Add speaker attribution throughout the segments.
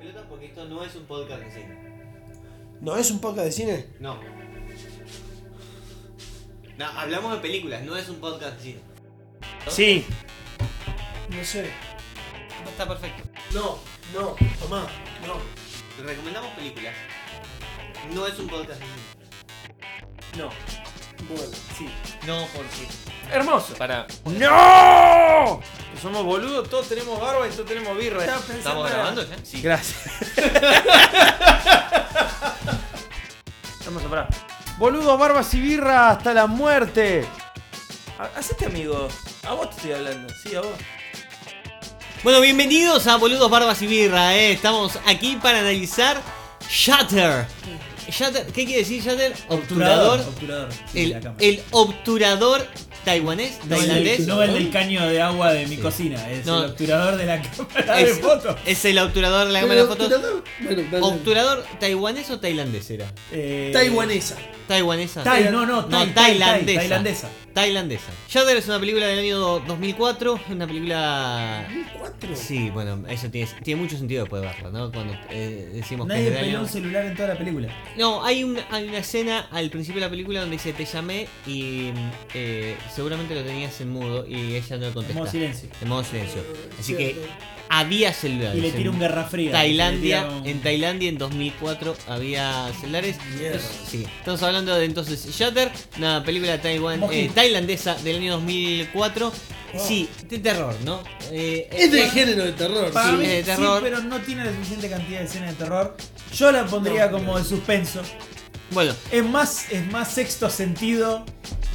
Speaker 1: pelotas porque esto no es un podcast de cine.
Speaker 2: ¿No es un podcast de cine?
Speaker 1: No. No, hablamos de películas, no es un podcast de cine.
Speaker 2: Sí. No sé.
Speaker 1: Está perfecto.
Speaker 2: No, no, tomá, no.
Speaker 1: Recomendamos películas. No es un podcast de cine.
Speaker 2: No. Bueno, sí.
Speaker 1: No, porque.
Speaker 3: Hermoso.
Speaker 1: Para.
Speaker 3: ¡No! Somos boludos, todos tenemos barba y todos tenemos birra.
Speaker 1: ¿Estamos grabando ya?
Speaker 3: Sí, gracias. Vamos a parar. Boludos, barbas y birra hasta la muerte. Ha- Hacete amigo. A vos te estoy hablando. Sí, a vos.
Speaker 1: Bueno, bienvenidos a Boludos Barbas y Birra, eh. Estamos aquí para analizar Shutter. Shutter, ¿qué quiere decir Shutter? Obturador. El, obturador taiwanés,
Speaker 4: no, el,
Speaker 1: tailandés.
Speaker 4: no el del caño de agua de mi
Speaker 1: Sí.
Speaker 4: cocina, es
Speaker 1: No.
Speaker 4: el obturador de la cámara de fotos.
Speaker 1: es el obturador de la cámara de fotos.
Speaker 2: obturador- Bueno, dale.
Speaker 1: ¿Obturador taiwanés o tailandés era?
Speaker 4: Eh,
Speaker 2: Taiwanesa.
Speaker 1: Taiwanesa.
Speaker 4: Tai, no, no,
Speaker 1: No,
Speaker 4: tai, tai, tai,
Speaker 1: tailandesa.
Speaker 4: tailandesa.
Speaker 1: Tailandesa. Shutter es una película del año 2004. Una película.
Speaker 2: ¿Cuatro?
Speaker 1: Sí, bueno, eso tiene, tiene mucho sentido después de verla, ¿no? Cuando eh, decimos que
Speaker 4: Nadie
Speaker 1: es del
Speaker 4: peló
Speaker 1: año.
Speaker 4: un celular en toda la película.
Speaker 1: No, hay una, hay una escena al principio de la película donde dice te llamé y eh, seguramente lo tenías en mudo y ella no le
Speaker 4: En
Speaker 1: contesta.
Speaker 4: modo silencio.
Speaker 1: En modo silencio. Así que había celulares.
Speaker 4: Y le tira un guerra fría.
Speaker 1: Tailandia,
Speaker 4: un-
Speaker 1: en Tailandia en 2004 había celulares. Sí, estamos hablando de entonces Shutter, una película taiwan, eh, tailandesa del año 2004. Sí, de terror, ¿no? Eh,
Speaker 2: Es de
Speaker 1: eh,
Speaker 2: género de terror.
Speaker 4: Para
Speaker 1: Sí,
Speaker 4: mí,
Speaker 1: es de
Speaker 4: sí,
Speaker 1: terror.
Speaker 4: pero no tiene la suficiente cantidad de escenas de terror. Yo la pondría
Speaker 2: No,
Speaker 4: como de suspenso.
Speaker 1: Bueno,
Speaker 4: Es más, es más sexto sentido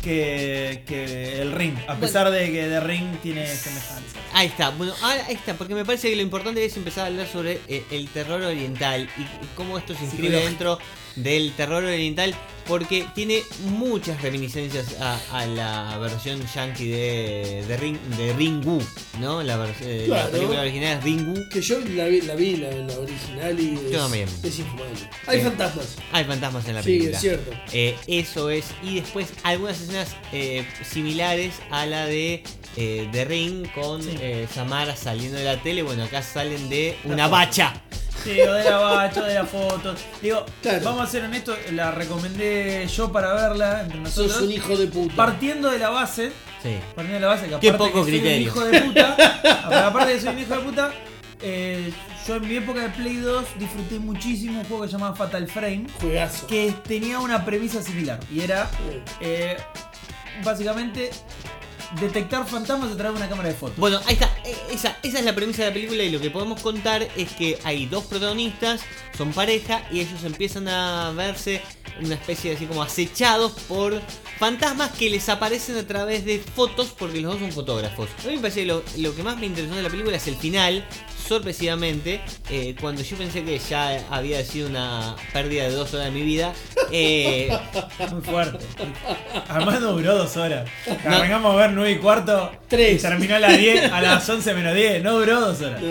Speaker 4: que, que el ring. A pesar de que The Ring tiene semejanza.
Speaker 1: Ahí está, bueno, ahora ahí está, porque me parece que lo importante es empezar a hablar sobre eh, el terror oriental y, y cómo esto se inscribe dentro del terror oriental, porque tiene muchas reminiscencias a, a la versión yankee de, de, Ring, de Ringu, ¿no? La, eh, la película original es Ringu.
Speaker 2: Que yo la vi, la, vi, la, la original y es,
Speaker 1: Yo también.
Speaker 2: es infumable. Hay
Speaker 1: Sí.
Speaker 2: fantasmas.
Speaker 1: Hay fantasmas en la
Speaker 2: Sí,
Speaker 1: película.
Speaker 2: es cierto.
Speaker 1: Eh, eso es. Y después algunas escenas eh, similares a la de eh, The Ring con
Speaker 4: Sí.
Speaker 1: eh, Samara saliendo de la tele. Bueno, acá salen de una bacha.
Speaker 4: Sí, o de la bacha, o de la foto. Digo,
Speaker 2: Claro.
Speaker 4: vamos a ser honestos, la recomendé yo para verla entre
Speaker 2: Sos un hijo de puta.
Speaker 4: Partiendo de la base,
Speaker 1: Sí.
Speaker 4: partiendo de la base que
Speaker 1: Qué
Speaker 4: aparte
Speaker 1: poco
Speaker 4: que soy
Speaker 1: criterio.
Speaker 4: un hijo de puta, aparte de que soy un hijo de puta, eh, yo en mi época de Play 2 disfruté muchísimo un juego que se llamaba Fatal Frame,
Speaker 2: Juegazo.
Speaker 4: que tenía una premisa similar y era eh, básicamente detectar fantasmas a través de una cámara de fotos.
Speaker 1: Bueno, ahí está. Eh, Esa, es la premisa de la película y lo que podemos contar es que hay dos protagonistas, son pareja y ellos empiezan a verse una especie de así como acechados por fantasmas que les aparecen a través de fotos porque los dos son fotógrafos. A mí me parece que lo, lo que más me interesó de la película es el final. Sorpresivamente, eh, cuando yo pensé que ya había sido una pérdida de dos horas de mi vida, eh,
Speaker 4: Muy fuerte. Además no duró dos horas.
Speaker 1: No.
Speaker 4: Arrancamos a ver 9 y cuarto.
Speaker 2: Tres.
Speaker 4: Y terminó a las 10, a las 11 menos 10. No duró dos horas.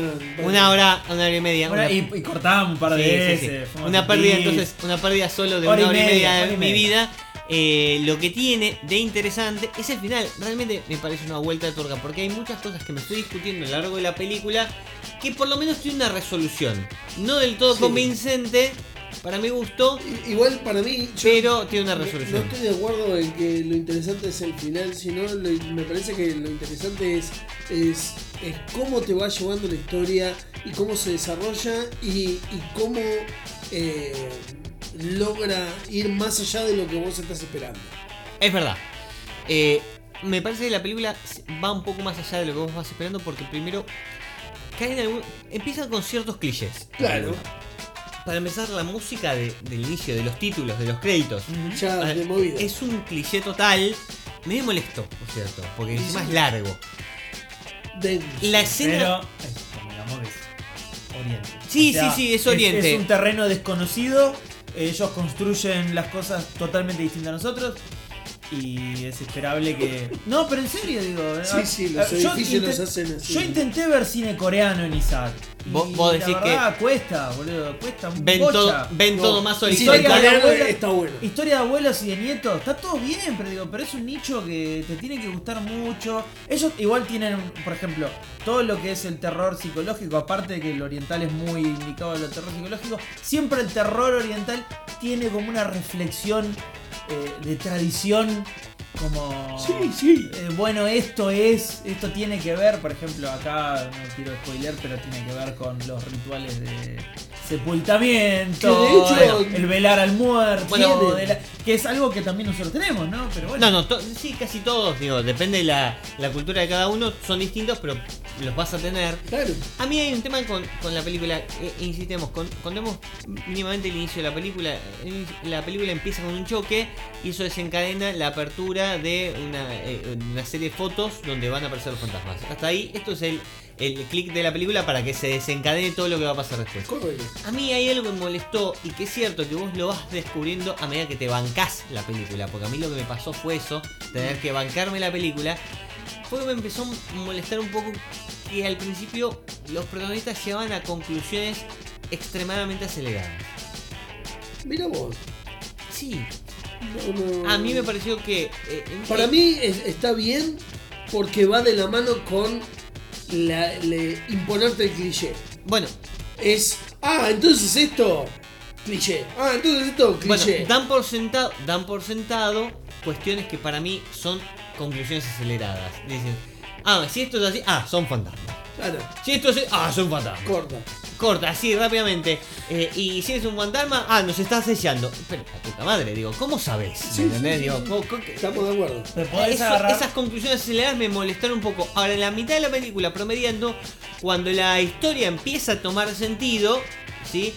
Speaker 1: Una hora, una hora y media. Una-
Speaker 4: y, y cortábamos un par de
Speaker 1: Sí,
Speaker 4: veces.
Speaker 1: sí. Una pérdida, entonces, una pérdida solo de
Speaker 4: Hora
Speaker 1: una hora y
Speaker 4: media,
Speaker 1: media
Speaker 4: hora
Speaker 1: de
Speaker 4: y
Speaker 1: mi vida. Eh, lo que tiene de interesante es el final. Realmente me parece una vuelta de tuerca. Porque hay muchas cosas que me estoy discutiendo a lo largo de la película. Que por lo menos tiene una resolución. No del todo
Speaker 2: Sí.
Speaker 1: convincente. Para mi gusto.
Speaker 2: Igual para mí.
Speaker 1: Pero tiene una
Speaker 2: no-
Speaker 1: resolución.
Speaker 2: No estoy de acuerdo en que lo interesante es el final, sino lo- me parece que lo interesante es, es, es cómo te va llevando la historia y cómo se desarrolla y, y cómo eh, logra ir más allá de lo que vos estás esperando.
Speaker 1: Es verdad. Eh, me parece que la película va un poco más allá de lo que vos vas esperando. Porque primero. Caen algún, empiezan con ciertos clichés.
Speaker 2: Claro.
Speaker 1: Para empezar, la música de- del inicio, de los títulos, de los créditos.
Speaker 2: Ya
Speaker 1: Ah,
Speaker 2: de movida.
Speaker 1: Es un cliché total. Me molestó, por cierto, porque encima es largo. La escena.
Speaker 4: Pero, es, es Oriente.
Speaker 1: Sí, sí, sí, es Oriente.
Speaker 4: Es, un terreno desconocido. Ellos construyen las cosas totalmente distintas a nosotros. Y es esperable que. No, pero en serio, digo.
Speaker 2: Sí,
Speaker 4: eh,
Speaker 2: sí, los
Speaker 4: yo
Speaker 2: edificios
Speaker 4: inte-
Speaker 2: los hacen así.
Speaker 4: Yo intenté ver cine coreano en Isaac. y
Speaker 1: Vos- vos decís
Speaker 4: la verdad, cuesta, boludo. Cuesta un
Speaker 1: Ven todo, ven todo más horizontal.
Speaker 4: Historia de abuela-
Speaker 2: está bueno.
Speaker 4: Historia de abuelos y de nietos, está todo bien, pero digo, pero es un nicho que te tiene que gustar mucho. Ellos igual tienen, por ejemplo, todo lo que es el terror psicológico, aparte de que el oriental es muy indicado a lo terror psicológico, siempre el terror oriental tiene como una reflexión eh, de tradición como
Speaker 2: Sí, sí.
Speaker 4: eh, bueno esto es esto tiene que ver por ejemplo acá no quiero spoiler pero tiene que ver con los rituales de sepultamiento
Speaker 2: Que de hecho-
Speaker 4: el- el velar al muerto
Speaker 1: Bueno,
Speaker 4: de la- que es algo que también nosotros tenemos no pero bueno
Speaker 1: No, no, to- sí, casi todos, digo, depende de la, la cultura de cada uno, son distintos, pero los vas a tener.
Speaker 2: Claro.
Speaker 1: A mí hay un tema con, con la película, eh, insistemos, con, contemos mínimamente el inicio de la película. El- La película empieza con un choque y eso desencadena la apertura de una, eh, una serie de fotos donde van a aparecer los fantasmas. Hasta ahí, esto es el, el clic de la película para que se desencadene todo lo que va a pasar después.
Speaker 2: Correcto.
Speaker 1: A mí hay algo que me molestó y que es cierto que vos lo vas descubriendo a medida que te bancás la película. Porque a mí lo que me pasó fue eso, tener que bancarme la película. Fue que me empezó a molestar un poco que al principio los protagonistas llevaban a conclusiones extremadamente aceleradas.
Speaker 2: Mira vos.
Speaker 1: Sí,
Speaker 2: No, no.
Speaker 1: a mí me pareció que... eh,
Speaker 2: Para mí es- está bien porque va de la mano con la, le- imponerte el cliché.
Speaker 1: Bueno,
Speaker 2: Es, ah, entonces esto, cliché. Ah, entonces esto,
Speaker 1: bueno,
Speaker 2: cliché.
Speaker 1: dan por sentado, dan por sentado cuestiones que para mí son conclusiones aceleradas. Dicen, ah, si esto es así, ah, son fantasmas.
Speaker 2: Claro,
Speaker 1: Si esto es... Ah, son fantasmas.
Speaker 2: corta.
Speaker 1: Corta, así rápidamente. Eh, y si es un fantasma, ah, nos está sellando. Pero la puta madre, digo, ¿cómo sabes?
Speaker 2: Sí,
Speaker 1: ¿Me entendés?
Speaker 2: sí,
Speaker 1: Digo,
Speaker 2: sí.
Speaker 1: ¿cómo- cómo-
Speaker 2: Estamos de acuerdo.
Speaker 4: Te podés
Speaker 1: Eso-
Speaker 4: agarrar-
Speaker 1: esas conclusiones aceleradas me molestaron un poco. Ahora, en la mitad de la película, promediando, cuando la historia empieza a tomar sentido, ¿sí?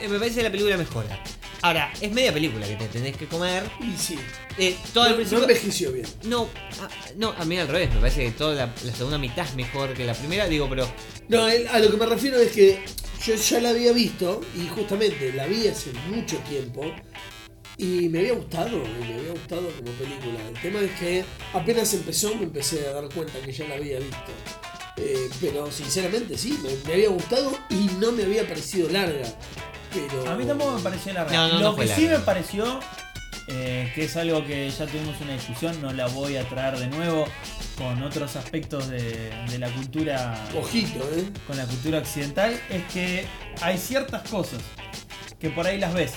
Speaker 1: Eh, me parece que la película mejora. Ahora, es media película que te tenés que comer.
Speaker 2: Y sí.
Speaker 1: Eh, todo el
Speaker 2: No, no
Speaker 1: principio-
Speaker 2: envejeció bien.
Speaker 1: no, ah, no, a mí al revés, me parece que toda la, la segunda mitad es mejor que la primera, digo, pero
Speaker 2: No, el- a lo que me refiero es que yo ya la había visto y justamente la vi hace mucho tiempo y me había gustado, me había gustado como película. El tema es que apenas empezó me empecé a dar cuenta que ya la había visto. Eh, pero sinceramente sí, me, me había gustado y no me había parecido larga. Pero...
Speaker 4: A mí tampoco me pareció larga.
Speaker 1: No, no,
Speaker 4: Lo
Speaker 1: no
Speaker 4: que sí
Speaker 1: larga.
Speaker 4: me pareció, eh, que es algo que ya tuvimos una discusión, no la voy a traer de nuevo con otros aspectos de, de la cultura
Speaker 2: Ojito, ¿eh?
Speaker 4: con la cultura occidental, es que hay ciertas cosas que por ahí las ves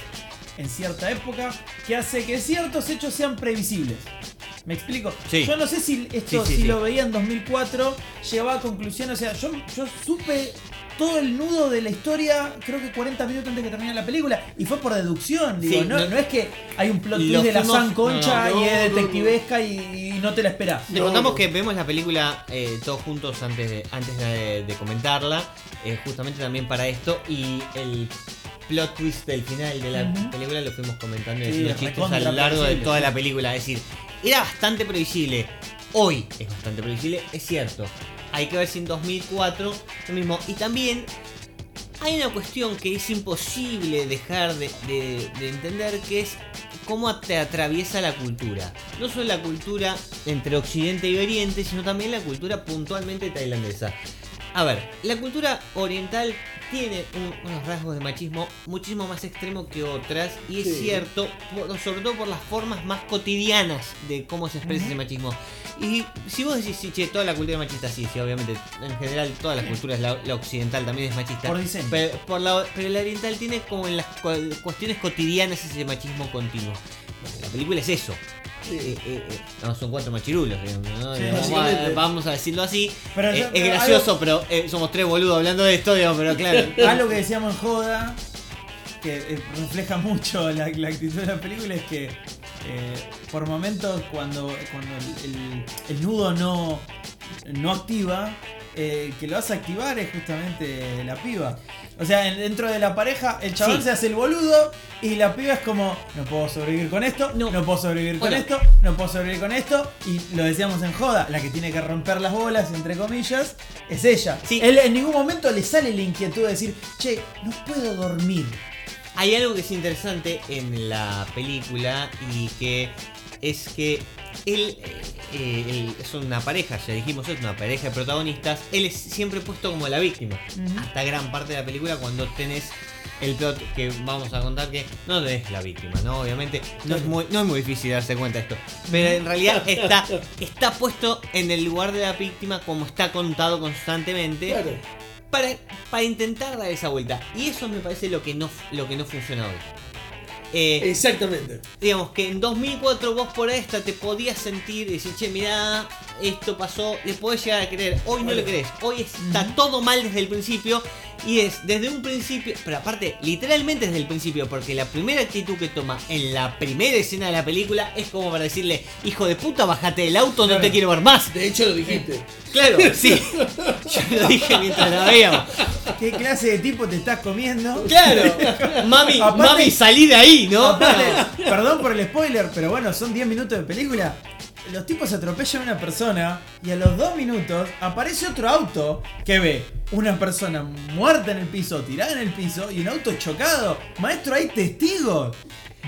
Speaker 4: en cierta época que hace que ciertos hechos sean previsibles. ¿Me explico?
Speaker 1: Sí.
Speaker 4: Yo no sé si esto,
Speaker 1: Sí, sí,
Speaker 4: si
Speaker 1: sí.
Speaker 4: lo veía en 2004, llegaba a conclusión, o sea, yo, yo supe todo el nudo de la historia, creo que 40 minutos antes que termine la película, y fue por deducción, digo,
Speaker 1: Sí,
Speaker 4: no,
Speaker 1: no-
Speaker 4: no es que hay un plot
Speaker 1: Lo
Speaker 4: twist de la
Speaker 1: fuimos-
Speaker 4: San Concha
Speaker 2: no,
Speaker 4: y es detectivesca y, y no te la esperás.
Speaker 1: Le
Speaker 2: No,
Speaker 1: contamos que vemos la película eh, todos juntos antes de, antes de, de comentarla, eh, justamente también para esto, y el plot twist del final de la película lo fuimos comentando y
Speaker 4: Sí,
Speaker 1: chistes a lo largo de toda
Speaker 4: sí.
Speaker 1: la película. Es decir, era bastante previsible. Hoy es bastante previsible, es cierto. Hay que ver si en 2004 lo mismo. Y también hay una cuestión que es imposible dejar de, de- de entender que es cómo te atraviesa la cultura. No solo la cultura entre Occidente y Oriente, sino también la cultura puntualmente tailandesa. A ver, la cultura oriental tiene un- unos rasgos de machismo muchísimo más extremos que otras y es
Speaker 2: Sí.
Speaker 1: cierto, por- sobre todo por las formas más cotidianas de cómo se expresa ese machismo. Y si vos decís, sí, che, toda la cultura es machista, sí, sí, obviamente, en general todas las culturas, la, la occidental también es machista.
Speaker 4: Por diseño.
Speaker 1: Pero, por la, pero la oriental tiene como en las cu- cuestiones cotidianas ese machismo continuo. Bueno, la película es eso.
Speaker 2: Sí.
Speaker 1: Eh, eh, eh, no, son cuatro machirulos, digamos, ¿no?
Speaker 4: Sí,
Speaker 1: Vamos, a,
Speaker 2: básicamente.
Speaker 1: vamos a decirlo así.
Speaker 4: Pero
Speaker 1: Eh,
Speaker 4: yo-
Speaker 1: es
Speaker 4: pero
Speaker 1: gracioso, pero eh, somos tres boludos hablando de esto, digamos, pero claro.
Speaker 4: Algo que decíamos en Joda, que refleja mucho la, la actitud de la película, es que eh, por momentos cuando, cuando el, el- el nudo no, no activa, eh, que lo hace activar es justamente la piba. O sea, en- dentro de la pareja, el chabón
Speaker 1: Sí.
Speaker 4: se hace el boludo y la piba es como, no puedo sobrevivir con esto, no,
Speaker 1: No.
Speaker 4: puedo sobrevivir con esto, no puedo sobrevivir con esto. Y lo decíamos en Joda, la que tiene que romper las bolas, entre comillas, es ella.
Speaker 1: Sí.
Speaker 4: Él en ningún momento le sale la inquietud de decir, che, no puedo dormir.
Speaker 1: Hay algo que es interesante en la película y que es que él, eh, eh, él es una pareja, ya dijimos, es una pareja de protagonistas. Él es siempre puesto como la víctima. Hasta gran parte de la película cuando tenés el plot que vamos a contar que no es la víctima, ¿no? Obviamente no es muy, no es muy difícil darse cuenta de esto. Pero en realidad está, está puesto en el lugar de la víctima como está contado constantemente
Speaker 2: Claro.
Speaker 1: para, para intentar dar esa vuelta. Y eso me parece lo que no, lo que no funciona hoy. Eh,
Speaker 2: Exactamente.
Speaker 1: digamos que en 2004 vos por esta te podías sentir y decir, che, mirá, esto pasó, le podés llegar a creer. Hoy no le crees, hoy está todo mal desde el principio y es desde un principio, pero aparte, literalmente desde el principio, porque la primera actitud que toma en la primera escena de la película es como para decirle, hijo de puta, bajate del auto, no te quiero ver más.
Speaker 2: De hecho lo dijiste.
Speaker 1: Claro, sí. Yo lo dije mientras la veíamos.
Speaker 4: ¿Qué clase de tipo te estás comiendo?
Speaker 1: Claro, mami,
Speaker 4: Aparte-
Speaker 1: mami, salí de ahí, ¿no?
Speaker 4: Aparte, perdón por el spoiler, pero bueno, son 10 minutos de película. Los tipos atropellan a una persona y a los 2 minutos aparece otro auto que ve una persona muerta en el piso, tirada en el piso y un auto chocado. Maestro, hay testigos.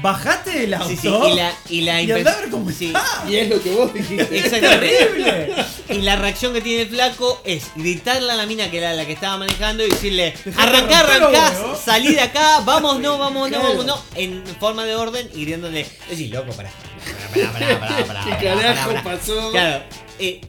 Speaker 4: Bajate del auto
Speaker 1: Sí, sí, y la, y la
Speaker 4: y andá a ver cómo
Speaker 1: sí,
Speaker 4: está.
Speaker 2: Y es lo que vos dijiste.
Speaker 1: Exactamente.
Speaker 4: Terrible.
Speaker 1: Y la reacción que tiene el flaco es gritarle a la mina que era la que estaba manejando y decirle, arrancá,
Speaker 4: huevos".
Speaker 1: salí de acá, vamos, no, vamos, no, vamos, no, en forma de orden y gritándole, decís, loco, pará, pará, pará, pará, pará, pará,
Speaker 2: ¿Qué carajo
Speaker 1: pará, pará".
Speaker 2: pasó?
Speaker 1: Claro, eh,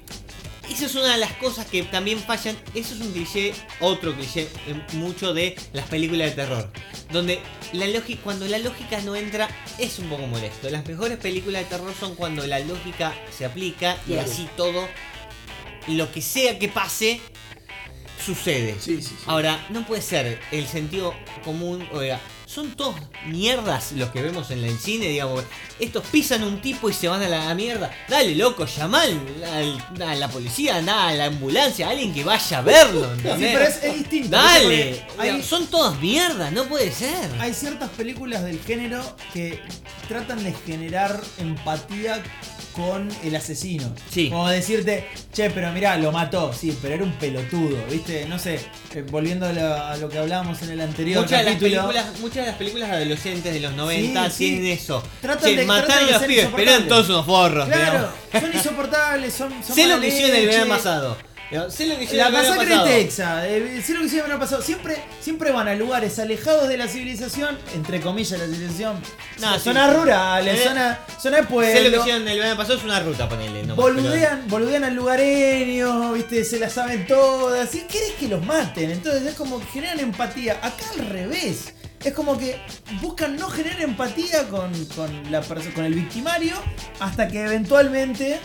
Speaker 1: eso es una de las cosas que también fallan. Eso es un cliché, otro cliché, eh, mucho de las películas de terror. Donde la lógica, cuando la lógica no entra, es un poco molesto. Las mejores películas de terror son cuando la lógica se aplica y
Speaker 2: Claro.
Speaker 1: así todo, lo que sea que pase, sucede.
Speaker 2: Sí, sí, sí.
Speaker 1: Ahora, no puede ser el sentido común, oiga, son todos mierdas los que vemos en el cine, digamos. Estos pisan un tipo y se van a la mierda. Dale, loco, llama a la policía, anda a la ambulancia, a alguien que vaya a verlo.
Speaker 4: Sí, pero es, es distinto.
Speaker 1: Dale,
Speaker 4: Hay,
Speaker 1: son todas mierdas, no puede ser.
Speaker 4: hay ciertas películas del género que tratan de generar empatía con el asesino.
Speaker 1: Sí.
Speaker 4: Como decirte, che, pero mirá, lo mató. Sí, pero era un pelotudo, ¿viste? No sé, eh, volviendo a lo, a lo que hablábamos en el anterior
Speaker 1: Muchas de, las
Speaker 4: capítulo.
Speaker 1: películas, muchas de las películas adolescentes de los 90
Speaker 4: Sí, sí.
Speaker 1: tienen eso.
Speaker 4: Tratan
Speaker 1: Che,
Speaker 4: de- tratan de
Speaker 1: a los pibes, pero eran todos unos forros.
Speaker 4: Claro,
Speaker 1: digamos.
Speaker 4: son insoportables, son, son
Speaker 1: Sé lo que hicieron el verano pasado. Digamos, Sé lo que hicieron
Speaker 4: La masacre de. Texas, eh, sé lo que el verano pasado. Siempre, siempre van a lugares alejados de la civilización, entre comillas la civilización.
Speaker 1: No,
Speaker 4: zonas
Speaker 1: sí.
Speaker 4: rurales,
Speaker 1: Eh,
Speaker 4: zona, zona de
Speaker 1: Sé lo que
Speaker 4: pueblo.
Speaker 1: hicieron el verano pasado es una ruta, ponele. No
Speaker 4: Boludean, boludean al lugareño, viste, se la saben todas. ¿Y querés que los maten? Entonces es como que generan empatía. Acá al revés. Es como que buscan no generar empatía con, con la con el victimario hasta que eventualmente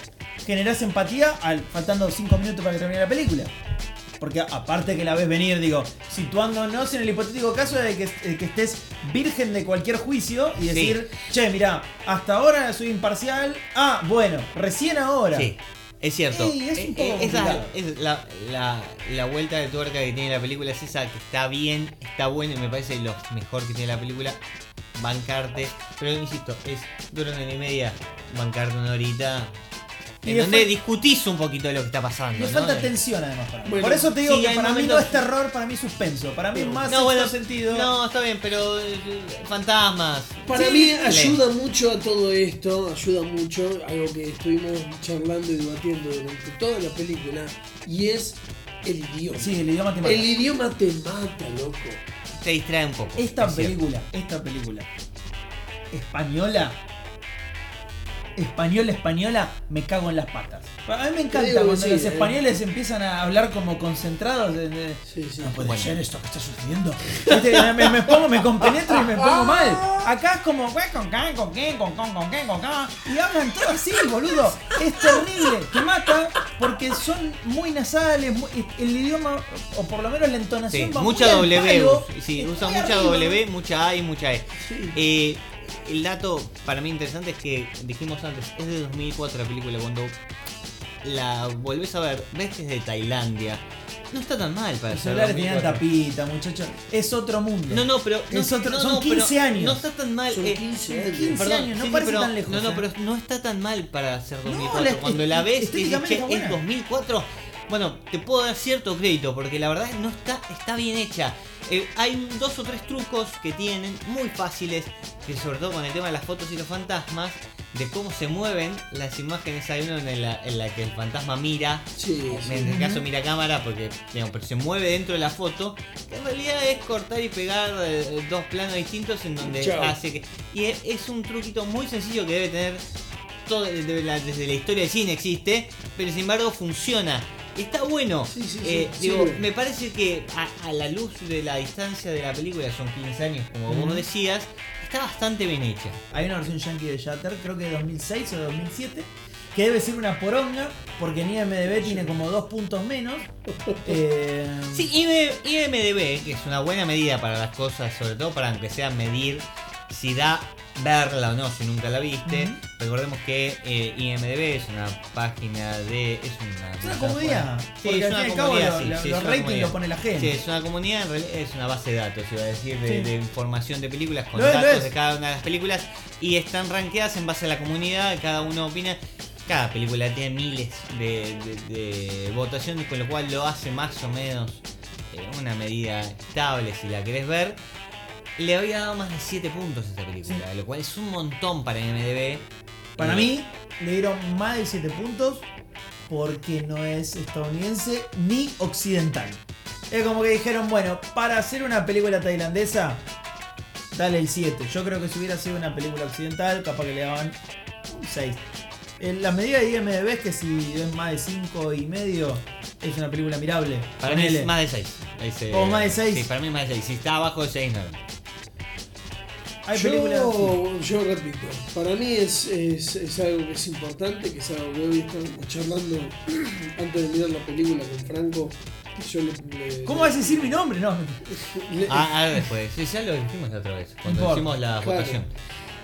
Speaker 4: generas empatía al, faltando 5 minutos para que termine la película. Porque aparte que la ves venir, digo, situándonos en el hipotético caso de que, de que estés virgen de cualquier juicio y decir, che, mira, hasta ahora soy imparcial. Ah, bueno, recién ahora.
Speaker 1: Sí, es cierto.
Speaker 4: Ey, es un
Speaker 1: Eh,
Speaker 4: poco
Speaker 1: eh, esa es la, la, la vuelta de tuerca que tiene la película es esa que está bien, está buena y me parece lo mejor que tiene la película. Bancarte, pero insisto, es dura una hora y media, bancarte una horita. En donde discutís un poquito de lo que está pasando.
Speaker 4: Le
Speaker 1: ¿no?
Speaker 4: falta tensión además para mí.
Speaker 2: Bueno,
Speaker 4: Por eso te digo
Speaker 1: sí,
Speaker 4: que para mí no es terror, para mí es suspenso. Para mí es más
Speaker 1: No, bueno,
Speaker 4: sentido.
Speaker 1: no, está bien, pero eh, fantasmas.
Speaker 2: Para
Speaker 4: Sí,
Speaker 2: mí
Speaker 1: dale.
Speaker 2: ayuda mucho a todo esto, ayuda mucho, algo que estuvimos charlando y debatiendo durante toda la película, y es el idioma.
Speaker 4: Sí, el idioma te mata.
Speaker 2: El idioma te mata, loco.
Speaker 1: Te distrae un poco.
Speaker 4: Esta
Speaker 1: es cierto.
Speaker 4: película, esta película española, española, española, me cago en las patas. A mí me encanta cuando
Speaker 2: sí,
Speaker 4: los
Speaker 2: eh.
Speaker 4: españoles empiezan a hablar como concentrados. de- de-
Speaker 2: Sí, sí.
Speaker 4: no puede
Speaker 1: Bueno.
Speaker 4: ser esto que está sucediendo. Viste, me, me pongo, me compenetro y me pongo mal. Acá es como, "Güey, con qué, con qué, con con, con qué, con qué", Y hablan todo así, boludo. Es terrible. Te mata porque son muy nasales. muy- el idioma, o por lo menos la entonación,
Speaker 1: Sí,
Speaker 4: va
Speaker 1: mucha
Speaker 4: muy
Speaker 1: W,
Speaker 4: palo,
Speaker 1: sí,
Speaker 4: es
Speaker 1: usa
Speaker 4: muy
Speaker 1: mucha
Speaker 4: arriba.
Speaker 1: W, mucha A y mucha E.
Speaker 2: Sí.
Speaker 1: Eh, el dato para mí interesante es que dijimos antes, es de 2004 la película, cuando la volvés a ver, ves que es de Tailandia. No está tan mal para
Speaker 4: Los
Speaker 1: ser
Speaker 4: celulares tenían
Speaker 1: 2004.
Speaker 4: tapita, muchachos. Es otro mundo.
Speaker 1: No, no, pero no,
Speaker 4: Es otro-
Speaker 1: no,
Speaker 4: son
Speaker 1: no, pero
Speaker 4: 15 años.
Speaker 1: No está tan mal.
Speaker 2: Son
Speaker 1: eh,
Speaker 2: 15 años.
Speaker 4: 15
Speaker 1: Perdón,
Speaker 4: años, no
Speaker 1: sí,
Speaker 4: parece
Speaker 1: pero-
Speaker 4: tan lejos.
Speaker 1: No, no,
Speaker 4: ¿eh?
Speaker 1: pero no está tan mal para ser 2004.
Speaker 4: la-
Speaker 1: Cuando la ves dices, che, es
Speaker 4: buena.
Speaker 1: 2004. Bueno, te puedo dar cierto crédito porque la verdad no está, está bien hecha. Eh, hay dos o tres trucos que tienen muy fáciles, que sobre todo con el tema de las fotos y los fantasmas, de cómo se mueven las imágenes. Hay uno en la, en la que el fantasma mira,
Speaker 2: Sí, sí.
Speaker 1: en este caso mira cámara, porque digamos, pero se mueve dentro de la foto, que en realidad es cortar y pegar eh, dos planos distintos en donde
Speaker 2: Chao.
Speaker 1: hace que. Y es, es un truquito muy sencillo que debe tener todo, desde, la, desde la historia del cine existe, pero sin embargo funciona. Está bueno.
Speaker 2: Sí, sí, sí,
Speaker 1: Eh, digo, me parece que a, a la luz de la distancia de la película, son 15 años, como
Speaker 4: Ujú.
Speaker 1: vos decías, está bastante bien hecha.
Speaker 4: Hay una versión yankee de Shatter, creo que de 2006 o de 2007, que debe ser una poronga, porque en IMDB tiene como dos puntos menos. Eh,
Speaker 1: Sí, IM- IMDB, que es una buena medida para las cosas, sobre todo para aunque sea medir si da verla o no si nunca la viste. Recordemos que eh, IMDB es una página de. Es una,
Speaker 4: Es una comunidad,
Speaker 1: Sí,
Speaker 4: porque
Speaker 1: es
Speaker 4: al
Speaker 1: una
Speaker 4: fin y al cabo
Speaker 1: comunidad,
Speaker 4: lo-
Speaker 1: sí,
Speaker 4: lo-
Speaker 1: sí, es
Speaker 4: los ratings
Speaker 1: comunidad.
Speaker 4: lo pone la gente.
Speaker 1: Sí, es una comunidad, en realidad es una base de datos, iba a decir, de, información de películas con datos
Speaker 4: es.
Speaker 1: de cada una de las películas y están rankeadas en base a la comunidad, cada uno opina. Cada película tiene miles de, de- de votaciones, con lo cual lo hace más o menos eh, una medida estable si la querés ver. Le había dado más de 7 puntos a esta película, lo cual es un montón para MDB.
Speaker 4: Para
Speaker 1: Y-
Speaker 4: mí, le dieron más de 7 puntos porque no es estadounidense ni occidental. Es como que dijeron, bueno, para hacer una película tailandesa, dale el 7. Yo creo que si hubiera sido una película occidental, capaz que le daban un 6. En La medida de IMDB es que si es más de 5 y medio, es una película mirable.
Speaker 1: Para mí
Speaker 4: Ponele.
Speaker 1: es más de 6.
Speaker 4: ¿O más de seis?
Speaker 1: Sí, para mí es más de 6. Si está abajo de 6, no.
Speaker 4: Hay películas.
Speaker 2: Yo, yo repito, para mí es, es, es algo que es importante, que es algo que hoy estábamos charlando antes de mirar la película con Franco. que Yo le, le-
Speaker 4: ¿Cómo vas a decir mi nombre? No.
Speaker 2: le-
Speaker 1: Ah, ahora después. Sí, ya lo dijimos la otra vez. Cuando
Speaker 4: importa.
Speaker 1: hicimos la
Speaker 2: Claro.
Speaker 1: votación.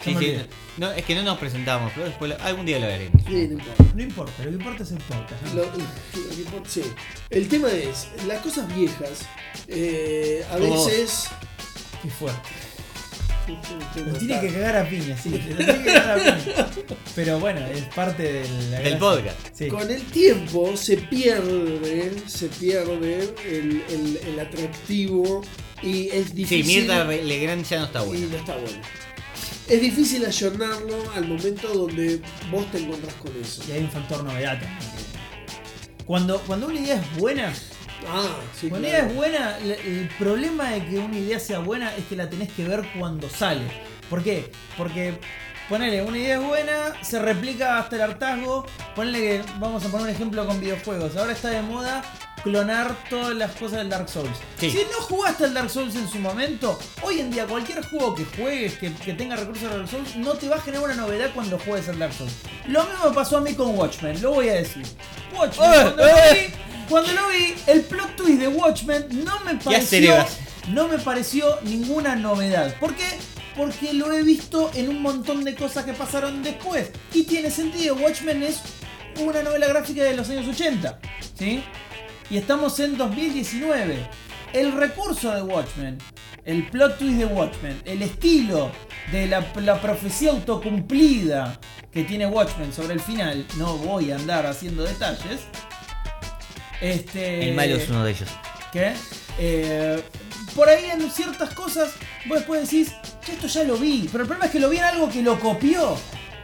Speaker 1: Sí, sí. No, es que no nos presentamos, pero después algún día lo veremos.
Speaker 2: Sí, no importa.
Speaker 4: No importa, lo que importa es el podcast. ¿no?
Speaker 2: Lo- lo que importa- sí. El tema es, las cosas viejas, eh, a
Speaker 1: Oh.
Speaker 2: veces...
Speaker 4: Qué fuerte. Lo tiene que cagar a piña, sí. Lo tiene que cagar a piña. Pero bueno, es parte del,
Speaker 1: Del podcast.
Speaker 4: Sí.
Speaker 2: Con el tiempo se pierde, se pierde el, el- el atractivo y es
Speaker 1: Sí,
Speaker 2: difícil.
Speaker 1: Mirta Re- Legrand ya no está
Speaker 2: y
Speaker 1: buena.
Speaker 2: no está bueno. Es difícil ayornarlo al momento donde vos te encontrás con eso.
Speaker 4: Y hay un factor novedad también. Cuando, cuando una idea es buena,
Speaker 2: Ah, sí,
Speaker 4: cuando una idea es buena, el, problema de que una idea sea buena es que la tenés que ver cuando sale. ¿Por qué? Porque ponele, una idea es buena, se replica hasta el hartazgo. Ponele que, vamos a poner un ejemplo con videojuegos. Ahora está de moda clonar todas las cosas del Dark Souls.
Speaker 1: Sí.
Speaker 4: Si no jugaste al Dark Souls en su momento, hoy en día cualquier juego que juegues, que, que tenga recursos al Dark Souls, no te va a generar una novedad cuando juegues al Dark Souls. Lo mismo me pasó a mí con Watchmen, lo voy a decir. Watchmen,
Speaker 1: ¡Eh,
Speaker 4: cuando,
Speaker 1: eh!
Speaker 4: Cuando lo vi, el plot twist de Watchmen no me pareció, no me pareció ninguna novedad. ¿Por qué? Porque lo he visto en un montón de cosas que pasaron después. Y tiene sentido, Watchmen es una novela gráfica de los años 80. ¿Sí? Y estamos en 2019. El recurso de Watchmen, el plot twist de Watchmen, el estilo de la, la profecía autocumplida que tiene Watchmen sobre el final, no voy a andar haciendo detalles. Este,
Speaker 1: El malo es uno de ellos.
Speaker 4: ¿Qué? Eh, por ahí en ciertas cosas vos después decís, "Che, esto ya lo vi, pero el problema es que lo vi en algo que lo copió.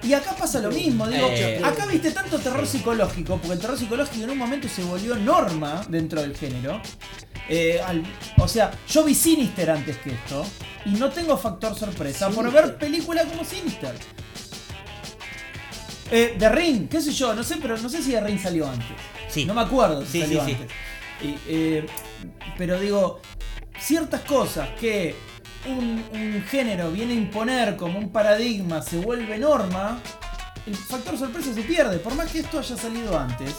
Speaker 4: Y acá pasa lo mismo, digo,
Speaker 1: Eh,
Speaker 4: acá viste tanto terror psicológico, porque el terror psicológico en un momento se volvió norma dentro del género. Eh, al- o sea, yo vi Sinister antes que esto, y no tengo factor sorpresa por ver películas como Sinister. Eh, The Ring, qué sé yo, no sé, pero no sé si The Ring salió antes.
Speaker 1: Sí.
Speaker 4: No me acuerdo si
Speaker 1: Sí,
Speaker 4: salió
Speaker 1: sí,
Speaker 4: antes. Y, eh, pero digo, ciertas cosas que un, un género viene a imponer como un paradigma se vuelve norma, el factor sorpresa se pierde. Por más que esto haya salido antes,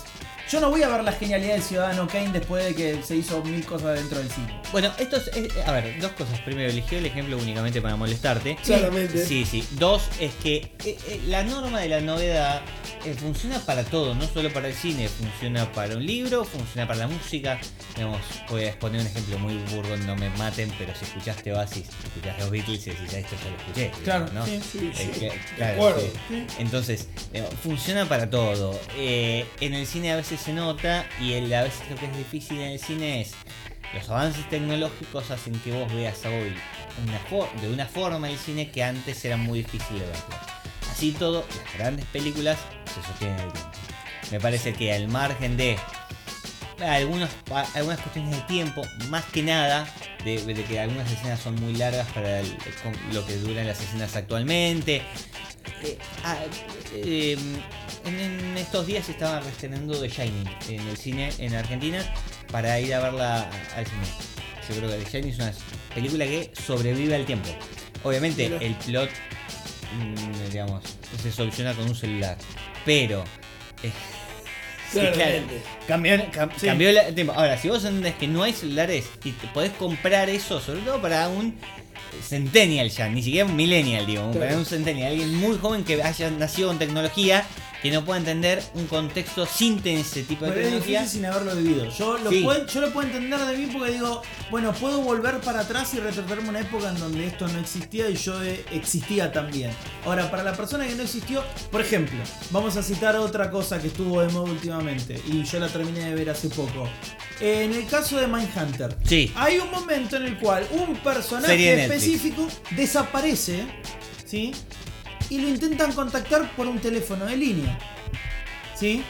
Speaker 4: yo no voy a ver la genialidad del Ciudadano Kane después de que se hizo mil cosas dentro del cine.
Speaker 1: Bueno, esto es, es- A ver, dos cosas. Primero, eligió el ejemplo únicamente para molestarte.
Speaker 2: Claramente.
Speaker 1: Sí, sí. Dos, es que eh, eh, la norma de la novedad eh, funciona para todo, no solo para el cine. Funciona para un libro, funciona para la música. Digamos, voy a exponer un ejemplo muy burdo, no me maten, pero si escuchaste Oasis, escuchaste los Beatles y decís, "Ah, esto ya lo escuché.
Speaker 4: Claro,
Speaker 1: ¿no?
Speaker 4: sí.
Speaker 2: Sí,
Speaker 1: Eh,
Speaker 2: sí,
Speaker 1: que-
Speaker 2: de
Speaker 1: claro,
Speaker 2: acuerdo.
Speaker 1: sí. Entonces, eh, funciona para todo. Eh, en el cine a veces se nota y el- a veces lo que es difícil en el cine es los avances tecnológicos hacen que vos veas hoy una de una forma el cine que antes era muy difícil de verlo. así todo, las grandes películas se sostienen en el tiempo. Me parece que al margen de algunos, algunas cuestiones de tiempo, más que nada, de, que algunas escenas son muy largas para lo que duran las escenas actualmente. Eh, ah, eh, en, en estos días se estaba reestrenando The Shining en el cine en Argentina para ir a verla al cine. Yo creo que The Shining es una película que sobrevive al tiempo. Obviamente el plot, mm, digamos, se soluciona con un celular, pero... eh, sí, claro. Cambió, cam-
Speaker 4: Sí.
Speaker 1: cambió el tiempo. Ahora, si vos entendés que no hay celulares y te podés comprar eso, sobre todo para un centennial ya, ni siquiera un millennial, digo,
Speaker 2: Claro.
Speaker 1: para un centennial, alguien muy joven que haya nacido con tecnología, que no pueda entender un contexto sin tener ese tipo de
Speaker 4: Pero es
Speaker 1: tecnología.
Speaker 4: difícil sin haberlo vivido. Yo lo,
Speaker 1: Sí.
Speaker 4: puedo, yo lo puedo entender de mí porque digo, bueno, puedo volver para atrás y retratarme una época en donde esto no existía y yo eh, existía también. Ahora, para la persona que no existió, por ejemplo, vamos a citar otra cosa que estuvo de moda últimamente y yo la terminé de ver hace poco. En el caso de Mindhunter,
Speaker 1: Sí.
Speaker 4: hay un momento en el cual un personaje específico desaparece, ¿sí? Y lo intentan contactar por un teléfono de línea. ¿Sí?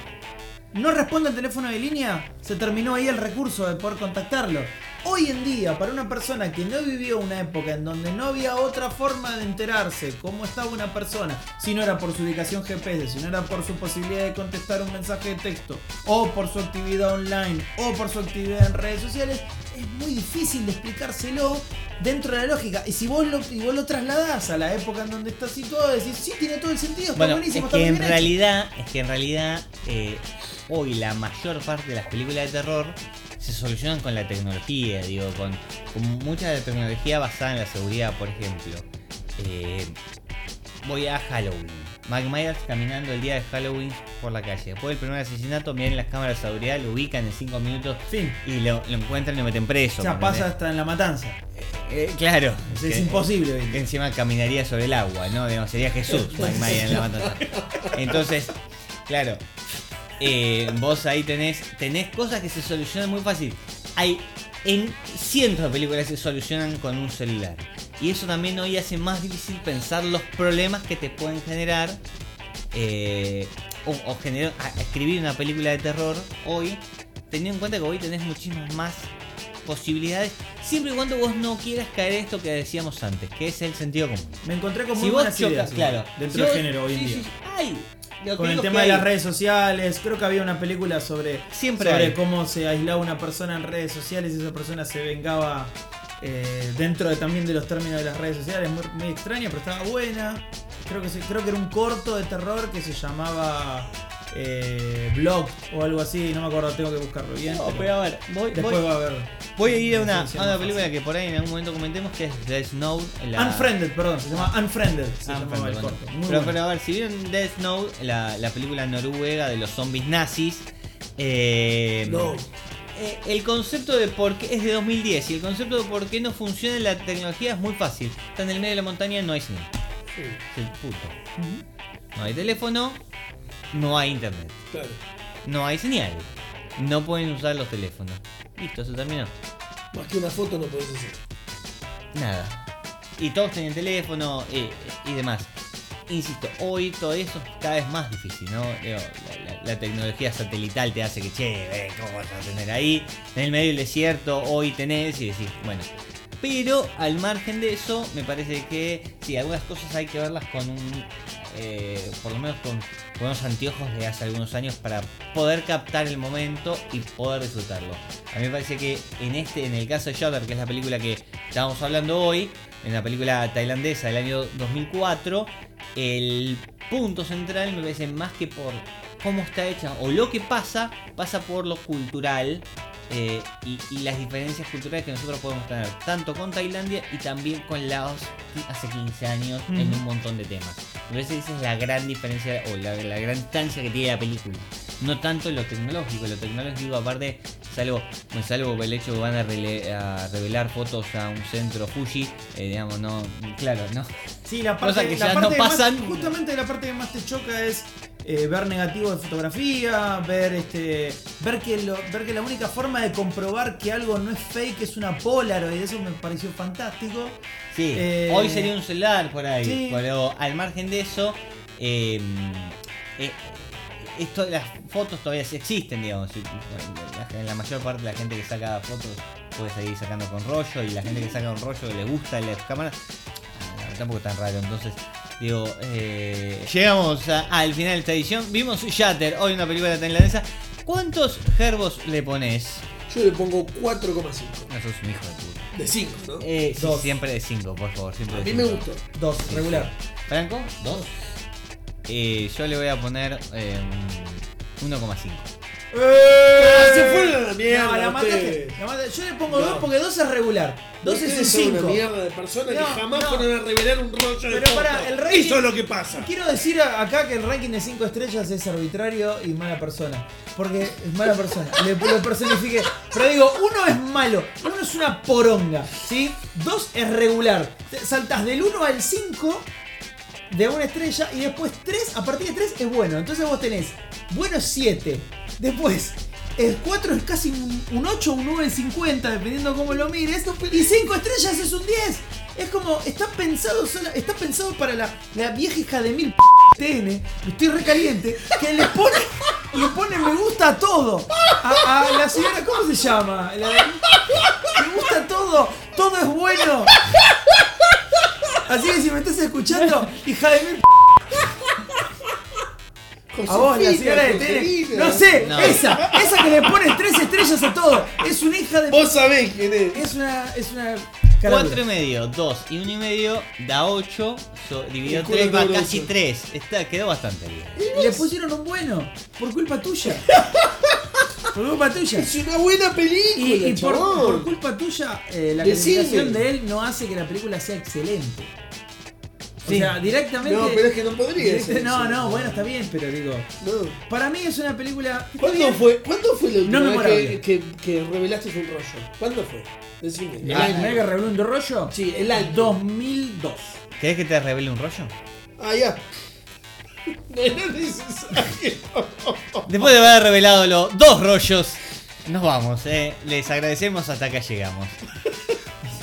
Speaker 4: No responde al teléfono de línea, se terminó ahí el recurso de poder contactarlo. Hoy en día, para una persona que no vivió una época en donde no había otra forma de enterarse cómo estaba una persona, si no era por su ubicación GPS, si no era por su posibilidad de contestar un mensaje de texto, o por su actividad online, o por su actividad en redes sociales, es muy difícil de explicárselo dentro de la lógica. Y si vos lo, y vos lo trasladás a la época en donde está situado, decís, sí, tiene todo el sentido, está
Speaker 1: Bueno,
Speaker 4: buenísimo,
Speaker 1: es
Speaker 4: está
Speaker 1: que
Speaker 4: muy
Speaker 1: en
Speaker 4: bien hecho".
Speaker 1: realidad, es que en realidad eh, hoy la mayor parte de las películas de terror se solucionan con la tecnología, digo, con, con mucha de la tecnología basada en la seguridad, por ejemplo. Eh, voy a Halloween. Mike Myers caminando el día de Halloween por la calle. Después del primer asesinato, miren las cámaras de seguridad, lo ubican en 5 minutos
Speaker 4: Fin.
Speaker 1: y lo, lo encuentran y lo meten preso.
Speaker 4: O sea,
Speaker 1: ¿me
Speaker 4: pasa hasta en la matanza.
Speaker 1: Eh, claro.
Speaker 4: Es,
Speaker 1: Que-
Speaker 4: imposible.
Speaker 1: encima caminaría sobre el agua, ¿no? Digamos, sería Jesús, Mike Myers en la matanza. Entonces, claro, eh, vos ahí tenés, tenés cosas que se solucionan muy fácil. Hay en cientos de películas que se solucionan con un celular. Y eso también hoy hace más difícil pensar los problemas que te pueden generar. eh, o, o generar- a- escribir una película de terror hoy, teniendo en cuenta que hoy tenés muchísimas más posibilidades, siempre y cuando vos no quieras caer en esto que decíamos antes, que es el sentido común.
Speaker 4: Me encontré con
Speaker 1: Si
Speaker 4: muy
Speaker 1: vos
Speaker 4: buenas
Speaker 1: chocas,
Speaker 4: ideas
Speaker 1: claro,
Speaker 4: dentro
Speaker 1: si
Speaker 4: del género hoy en día.
Speaker 1: ay,
Speaker 4: Con el tema de las redes sociales, creo que había una película sobre,
Speaker 1: Siempre
Speaker 4: sobre
Speaker 1: hay.
Speaker 4: cómo se aislaba una persona en redes sociales y esa persona se vengaba eh, dentro de, también de los términos de las redes sociales. Muy, muy extraña, pero estaba buena. Creo que, creo que era un corto de terror que se llamaba eh, Blog o algo así. No me acuerdo, tengo que buscarlo bien.
Speaker 1: No,
Speaker 4: pero
Speaker 1: pero a ver, voy,
Speaker 4: después
Speaker 1: voy-
Speaker 4: va a haber.
Speaker 1: voy a ir a una, a una película que por ahí en algún momento comentemos que es Death Note. La...
Speaker 4: Unfriended, perdón, se llama Unfriended. Se llamaba el corto. Muy
Speaker 1: pero,
Speaker 4: bueno.
Speaker 1: pero a ver, si vieron Death Note, la, la película noruega de los zombies nazis, eh,
Speaker 2: No.
Speaker 1: eh, el concepto de por qué es de 2010 y el concepto de por qué no funciona la tecnología es muy fácil. Está en el medio de la montaña, no hay señal.
Speaker 2: Sí,
Speaker 1: Es el.
Speaker 4: Ujú.
Speaker 1: No hay teléfono, no hay internet,
Speaker 2: claro.
Speaker 1: no hay señal. No pueden usar los teléfonos. Listo, se terminó.
Speaker 2: Más que una foto no podés hacer.
Speaker 1: Nada. Y todos tienen teléfono eh, y demás. Insisto, hoy todo eso es cada vez más difícil, ¿no? Digo, la, la- la tecnología satelital te hace que, che, eh, ¿cómo vas a tener ahí? En el medio del desierto, hoy tenés y decís, bueno. Pero al margen de eso, me parece que sí, algunas cosas hay que verlas con un. Eh, por lo menos con, con unos anteojos de hace algunos años para poder captar el momento y poder disfrutarlo. A mí me parece que en este, en el caso de Shutter, que es la película que estábamos hablando hoy, en la película tailandesa del año 2004, el punto central me parece más que por cómo está hecha o lo que pasa, pasa por lo cultural eh, y, y las diferencias culturales que nosotros podemos tener, tanto con Tailandia y también con Laos hace 15 años en un montón de temas. Me parece que esa es la gran diferencia o la, la gran instancia que tiene la película. No tanto lo tecnológico, lo tecnológico aparte, salvo, bueno, salvo el hecho que van a, rele- a revelar fotos a un centro Fuji, eh, digamos, no, claro, no.
Speaker 4: Sí, la parte,
Speaker 1: que
Speaker 4: la
Speaker 1: ya
Speaker 4: parte
Speaker 1: no
Speaker 4: más-
Speaker 1: pasan.
Speaker 4: justamente la parte que más te choca es eh, ver negativo de fotografía, ver este, ver que lo- ver que la única forma de comprobar que algo no es fake es una Polaroid, eso me pareció fantástico.
Speaker 1: Sí,
Speaker 4: Eh,
Speaker 1: hoy sería un celular por ahí,
Speaker 4: sí.
Speaker 1: pero al margen de eso, eh, eh, esto, las fotos todavía existen, digamos. y La, mayor parte de la gente que saca fotos puede seguir sacando con rollo y la gente que saca con rollo que le gusta las cámaras, ah, tampoco es tan raro. Entonces, digo, eh, llegamos a- al final de esta edición. Vimos Shatter, hoy una película tailandesa. ¿Cuántos gerbos le pones?
Speaker 2: Yo le pongo 4,5.
Speaker 1: No sos un hijo de puta.
Speaker 2: De 5, ¿no?
Speaker 1: Eh, sí,
Speaker 4: Dos.
Speaker 1: siempre de 5, por favor. Siempre
Speaker 2: A
Speaker 1: de
Speaker 2: mí me
Speaker 1: cinco.
Speaker 2: gustó.
Speaker 4: Dos, regular.
Speaker 1: ¿Franco? ¿Dos? Eh, yo le voy a poner eh, 1,5.
Speaker 2: Ah, se fueron a la mierda.
Speaker 4: No, la mataste.
Speaker 2: ustedes.
Speaker 4: la mataste. Yo le pongo
Speaker 2: No.
Speaker 4: dos porque dos es regular. Dos es
Speaker 2: Ustedes
Speaker 4: un
Speaker 2: son
Speaker 4: 5.
Speaker 2: una mierda de personas
Speaker 4: No,
Speaker 2: que jamás
Speaker 4: no.
Speaker 2: fueron a revelar un rollo de
Speaker 4: Pero pará, el ranking-
Speaker 2: Eso es lo que pasa.
Speaker 4: Quiero decir a- acá que el ranking de 5 estrellas es arbitrario y mala persona. Porque es mala persona. Le, lo personifiqué. Pero digo, uno es malo, uno es una poronga. ¿Sí? Dos es regular. Te Saltás del 1 al 5 de una estrella y después 3, a partir de 3 es bueno. Entonces vos tenés bueno 7. Después. El 4 es casi un, un 8 o un 9,50, dependiendo cómo lo mires. Y 5 estrellas es un 10. Es como, está pensado sola, está pensado para la, la vieja hija de mil p TN, estoy recaliente, que le pone, le pone me gusta a todo. A, a la señora, ¿cómo se llama? La me gusta todo, todo es bueno. Así que si me estás escuchando, hija de mil p a vos, la señora de TN. No sé,
Speaker 1: No.
Speaker 4: esa, esa que le pone tres estrellas a todo. Es una hija de.
Speaker 2: Vos sabés quién es.
Speaker 4: Es una. Es una.
Speaker 1: 4 y medio, 2 y 1 y medio da 8, so- dividido
Speaker 2: El culo
Speaker 1: 3 va casi 3. Está, quedó bastante bien.
Speaker 4: Le pusieron un bueno. Por culpa tuya. Por culpa tuya.
Speaker 2: Es una buena
Speaker 4: Y,
Speaker 2: película,
Speaker 4: y por,
Speaker 2: chabón.
Speaker 4: por culpa tuya, eh, la
Speaker 2: Decime.
Speaker 4: calificación de él no hace que la película sea excelente. O sea, directamente.
Speaker 2: No, pero es que no podría ser
Speaker 4: No,
Speaker 2: eso.
Speaker 4: no, bueno, está bien, pero digo.
Speaker 2: No.
Speaker 4: Para mí es una película.
Speaker 2: ¿Cuándo
Speaker 4: bien.
Speaker 2: fue, ¿Cuándo fue la última
Speaker 4: No
Speaker 2: vez que, que, que revelaste un rollo? ¿Cuándo fue? Decime.
Speaker 4: ¿El año que reveló un rollo?
Speaker 2: Sí, el año.
Speaker 4: 2002.
Speaker 1: ¿Querés que te revele un rollo?
Speaker 2: Ah, ya. No era necesario.
Speaker 1: Después de haber revelado los dos rollos, nos vamos. Eh. Les agradecemos hasta acá llegamos.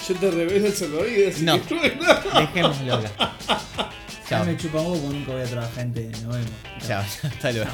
Speaker 2: Yo te revelo el salvavidas. así
Speaker 1: No.
Speaker 2: que.
Speaker 1: Dejémoslo acá.
Speaker 4: Ya
Speaker 1: Chao.
Speaker 4: me chupa un nunca voy a trabajar en TN. Nos vemos.
Speaker 1: Chao, hasta luego.